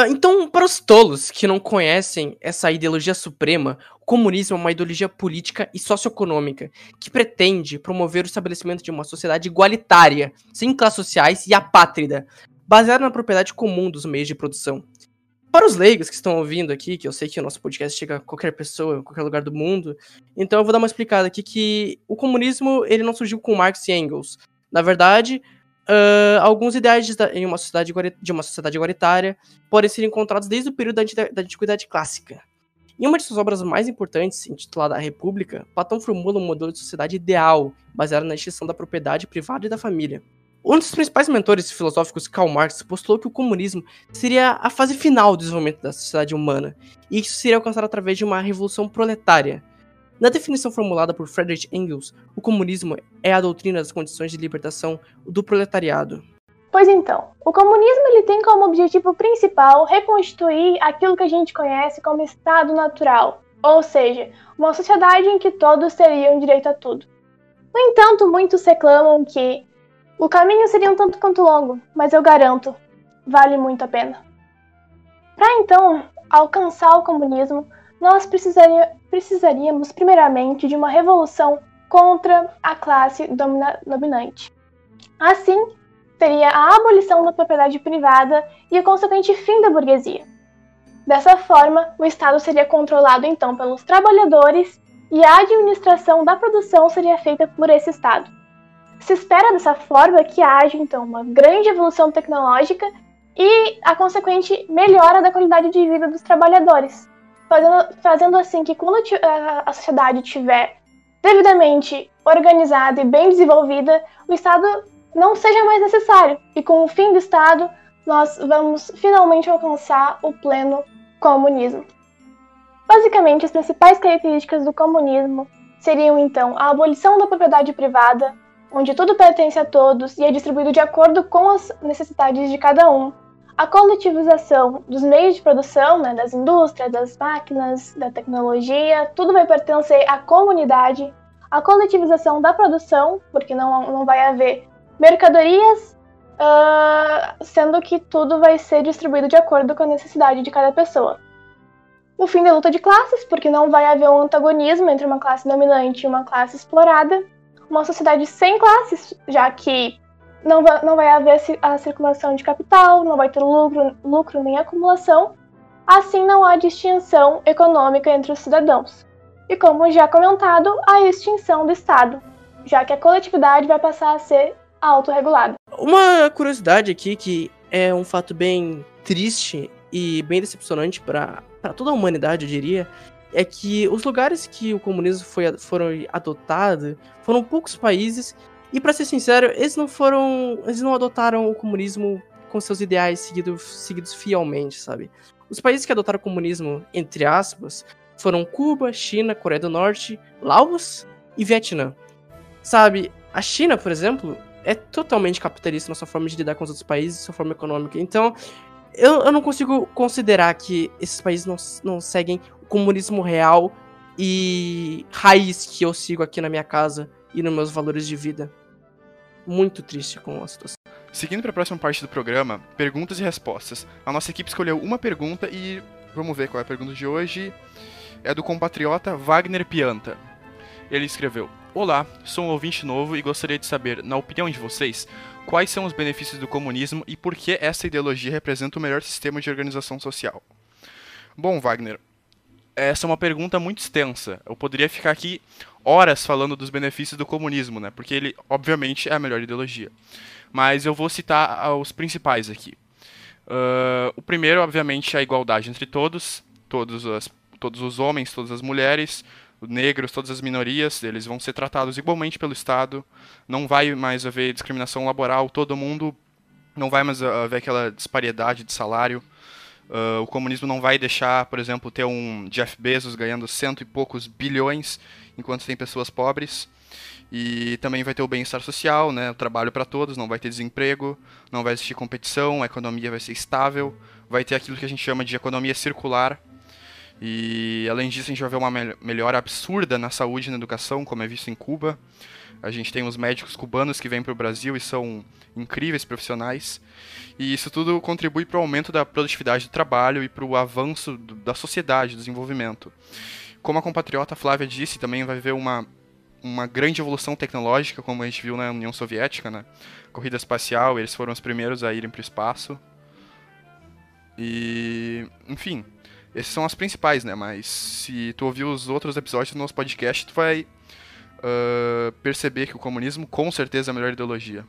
Uh, então, para os tolos que não conhecem essa ideologia suprema, o comunismo é uma ideologia política e socioeconômica que pretende promover o estabelecimento de uma sociedade igualitária, sem classes sociais e apátrida, baseada na propriedade comum dos meios de produção. Para os leigos que estão ouvindo aqui, que eu sei que o nosso podcast chega a qualquer pessoa, em qualquer lugar do mundo, então eu vou dar uma explicada aqui que o comunismo ele não surgiu com Marx e Engels. Na verdade, Uh, alguns ideais de, em uma sociedade, de uma sociedade igualitária podem ser encontrados desde o período da, da Antiguidade Clássica. Em uma de suas obras mais importantes, intitulada A República, Platão formula um modelo de sociedade ideal, baseado na extinção da propriedade privada e da família. Um dos principais mentores filosóficos, Karl Marx, postulou que o comunismo seria a fase final do desenvolvimento da sociedade humana, e isso seria alcançado através de uma revolução proletária, na definição formulada por Friedrich Engels, o comunismo é a doutrina das condições de libertação do proletariado. Pois então, o comunismo ele tem como objetivo principal reconstituir aquilo que a gente conhece como estado natural, ou seja, uma sociedade em que todos teriam direito a tudo. No entanto, muitos reclamam que o caminho seria um tanto quanto longo, mas eu garanto, vale muito a pena. Para então alcançar o comunismo, nós precisaria, precisaríamos primeiramente de uma revolução contra a classe dominante. Assim, teria a abolição da propriedade privada e o consequente fim da burguesia. Dessa forma, o Estado seria controlado então pelos trabalhadores e a administração da produção seria feita por esse Estado. Se espera dessa forma que haja então uma grande evolução tecnológica e a consequente melhora da qualidade de vida dos trabalhadores, fazendo, fazendo assim que quando a sociedade estiver devidamente organizada e bem desenvolvida, o Estado não seja mais necessário. E com o fim do Estado, nós vamos finalmente alcançar o pleno comunismo. Basicamente, as principais características do comunismo seriam então a abolição da propriedade privada, onde tudo pertence a todos e é distribuído de acordo com as necessidades de cada um, a coletivização dos meios de produção, né, das indústrias, das máquinas, da tecnologia, tudo vai pertencer à comunidade. A coletivização da produção, porque não, não vai haver mercadorias, uh, sendo que tudo vai ser distribuído de acordo com a necessidade de cada pessoa. O fim da luta de classes, porque não vai haver um antagonismo entre uma classe dominante e uma classe explorada. Uma sociedade sem classes, já que não vai, não vai haver a circulação de capital, não vai ter lucro, lucro nem acumulação, assim não há distinção econômica entre os cidadãos. E como já comentado, a extinção do Estado, já que a coletividade vai passar a ser autorregulada. Uma curiosidade aqui que é um fato bem triste e bem decepcionante para toda a humanidade, eu diria, é que os lugares que o comunismo foi, foram adotados foram poucos países e para ser sincero, eles não foram. Eles não adotaram o comunismo com seus ideais seguidos, seguidos fielmente, sabe? Os países que adotaram o comunismo, entre aspas, foram Cuba, China, Coreia do Norte, Laos e Vietnã. Sabe, a China, por exemplo, é totalmente capitalista na sua forma de lidar com os outros países, sua forma econômica. Então, eu, eu não consigo considerar que esses países não, não seguem o comunismo real e raiz que eu sigo aqui na minha casa e nos meus valores de vida muito triste com a situação. Seguindo para a próxima parte do programa, perguntas e respostas. A nossa equipe escolheu uma pergunta e vamos ver qual é a pergunta de hoje. É do compatriota Wagner Pianta. Ele escreveu: Olá, sou um ouvinte novo e gostaria de saber, na opinião de vocês, quais são os benefícios do comunismo e por que essa ideologia representa o melhor sistema de organização social. Bom, Wagner, essa é uma pergunta muito extensa. Eu poderia ficar aqui horas falando dos benefícios do comunismo, né? Porque ele, obviamente, é a melhor ideologia. Mas eu vou citar os principais aqui. Uh, o primeiro, obviamente, é a igualdade entre todos, todos, as, todos os homens, todas as mulheres, negros, todas as minorias, eles vão ser tratados igualmente pelo Estado. Não vai mais haver discriminação laboral, todo mundo não vai mais haver aquela disparidade de salário. Uh, o comunismo não vai deixar, por exemplo, ter um Jeff Bezos ganhando cento e poucos bilhões enquanto tem pessoas pobres. E também vai ter o bem-estar social, né? o trabalho para todos, não vai ter desemprego, não vai existir competição, a economia vai ser estável, vai ter aquilo que a gente chama de economia circular, E além disso, a gente vai ver uma melhora absurda na saúde e na educação, como é visto em Cuba. A gente tem os médicos cubanos que vêm para o Brasil e são incríveis profissionais. E isso tudo contribui para o aumento da produtividade do trabalho e para o avanço da sociedade, do desenvolvimento. Como a compatriota Flávia disse, também vai haver uma, uma grande evolução tecnológica, como a gente viu na União Soviética, né? Corrida espacial, eles foram os primeiros a irem para o espaço. E, enfim, esses são as principais, né? Mas se tu ouvir os outros episódios do nosso podcast, tu vai uh, perceber que o comunismo com certeza é a melhor ideologia.